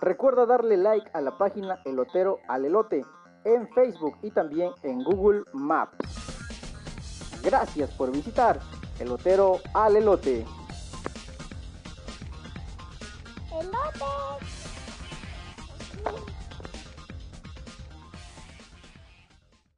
Recuerda darle like a la página Elotero al Elote en Facebook y también en Google Maps. Gracias por visitar Elotero al Elote. Elote.